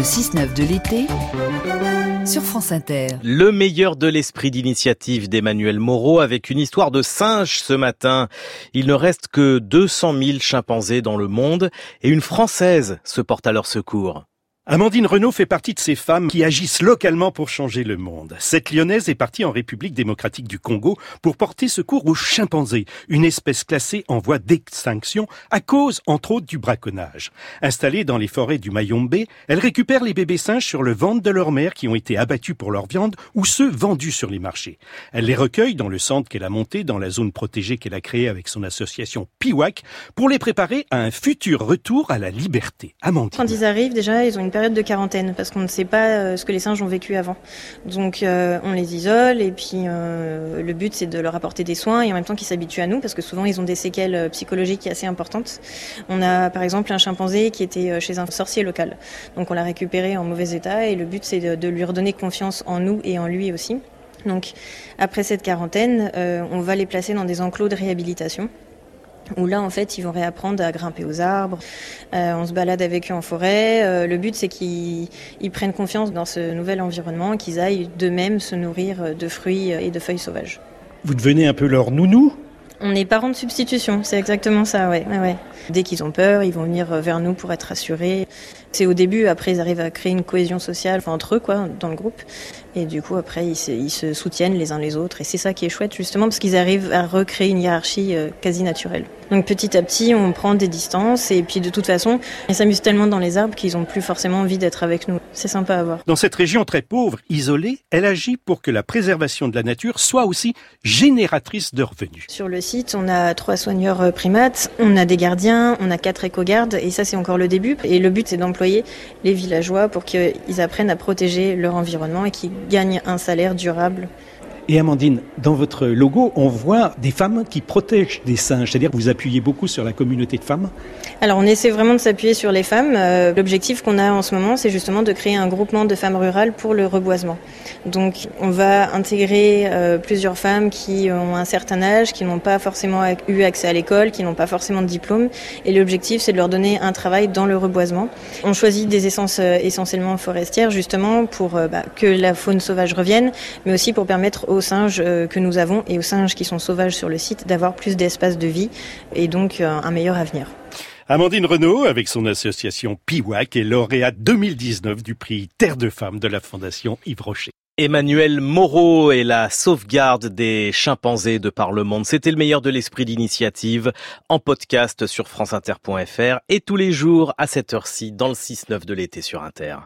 Le 6-9 de l'été sur France Inter. Le meilleur de l'esprit d'initiative d'Emmanuel Moreau avec une histoire de singe ce matin. Il ne reste que 200 000 chimpanzés dans le monde et une Française se porte à leur secours. Amandine Renault fait partie de ces femmes qui agissent localement pour changer le monde. Cette lyonnaise est partie en République démocratique du Congo pour porter secours aux chimpanzés, une espèce classée en voie d'extinction à cause, entre autres, du braconnage. Installée dans les forêts du Mayombe, elle récupère les bébés singes sur le ventre de leur mère qui ont été abattus pour leur viande ou ceux vendus sur les marchés. Elle les recueille dans le centre qu'elle a monté dans la zone protégée qu'elle a créée avec son association PIWAC pour les préparer à un futur retour à la liberté. Amandine. Quand ils arrivent, déjà, ils ont période de quarantaine parce qu'on ne sait pas euh, ce que les singes ont vécu avant. Donc euh, on les isole et puis euh, le but c'est de leur apporter des soins et en même temps qu'ils s'habituent à nous parce que souvent ils ont des séquelles psychologiques assez importantes. On a par exemple un chimpanzé qui était chez un sorcier local. Donc on l'a récupéré en mauvais état et le but c'est de, de lui redonner confiance en nous et en lui aussi. Donc après cette quarantaine, on va les placer dans des enclos de réhabilitation où là en fait ils vont réapprendre à grimper aux arbres, euh, on se balade avec eux en forêt. Euh, le but c'est qu'ils prennent confiance dans ce nouvel environnement, qu'ils aillent d'eux-mêmes se nourrir de fruits et de feuilles sauvages. Vous devenez un peu leur nounou? On est parents de substitution, c'est exactement ça, ouais. ouais, ouais. Dès qu'ils ont peur, ils vont venir vers nous pour être rassurés. C'est au début, après ils arrivent à créer une cohésion sociale enfin, entre eux, quoi, dans le groupe. Et du coup, après, ils se, ils se soutiennent les uns les autres. Et c'est ça qui est chouette, justement, parce qu'ils arrivent à recréer une hiérarchie euh, quasi naturelle. Donc petit à petit, on prend des distances. Et puis de toute façon, ils s'amusent tellement dans les arbres qu'ils ont plus forcément envie d'être avec nous. C'est sympa à voir. Dans cette région très pauvre, isolée, elle agit pour que la préservation de la nature soit aussi génératrice de revenus. Sur le site, on a trois soigneurs euh, primates, on a des gardiens, on a quatre éco-gardes. Et ça, c'est encore le début. Et le but, c'est d'employer les villageois pour qu'ils apprennent à protéger leur environnement et qu'ils gagnent un salaire durable. Et Amandine, dans votre logo, on voit des femmes qui protègent des singes, c'est-à-dire que vous appuyez beaucoup sur la communauté de femmes Alors on essaie vraiment de s'appuyer sur les femmes. Euh, l'objectif qu'on a en ce moment, c'est justement de créer un groupement de femmes rurales pour le reboisement. Donc on va intégrer euh, plusieurs femmes qui ont un certain âge, qui n'ont pas forcément eu accès à l'école, qui n'ont pas forcément de diplôme. Et l'objectif, c'est de leur donner un travail dans le reboisement. On choisit des essences euh, essentiellement forestières, justement pour bah, que la faune sauvage revienne, mais aussi pour permettre aux singes euh, que nous avons et aux singes qui sont sauvages sur le site d'avoir plus d'espace de vie et donc euh, un meilleur avenir. Amandine Renault, avec son association PIWAC, est lauréate 2019 du prix Terre de Femmes de la Fondation Yves Rocher. Emmanuel Moreau et la sauvegarde des chimpanzés de par le monde. C'était le meilleur de l'esprit d'initiative en podcast sur franceinter.fr et tous les jours à cette heure-ci dans le 6-9 de l'été sur Inter.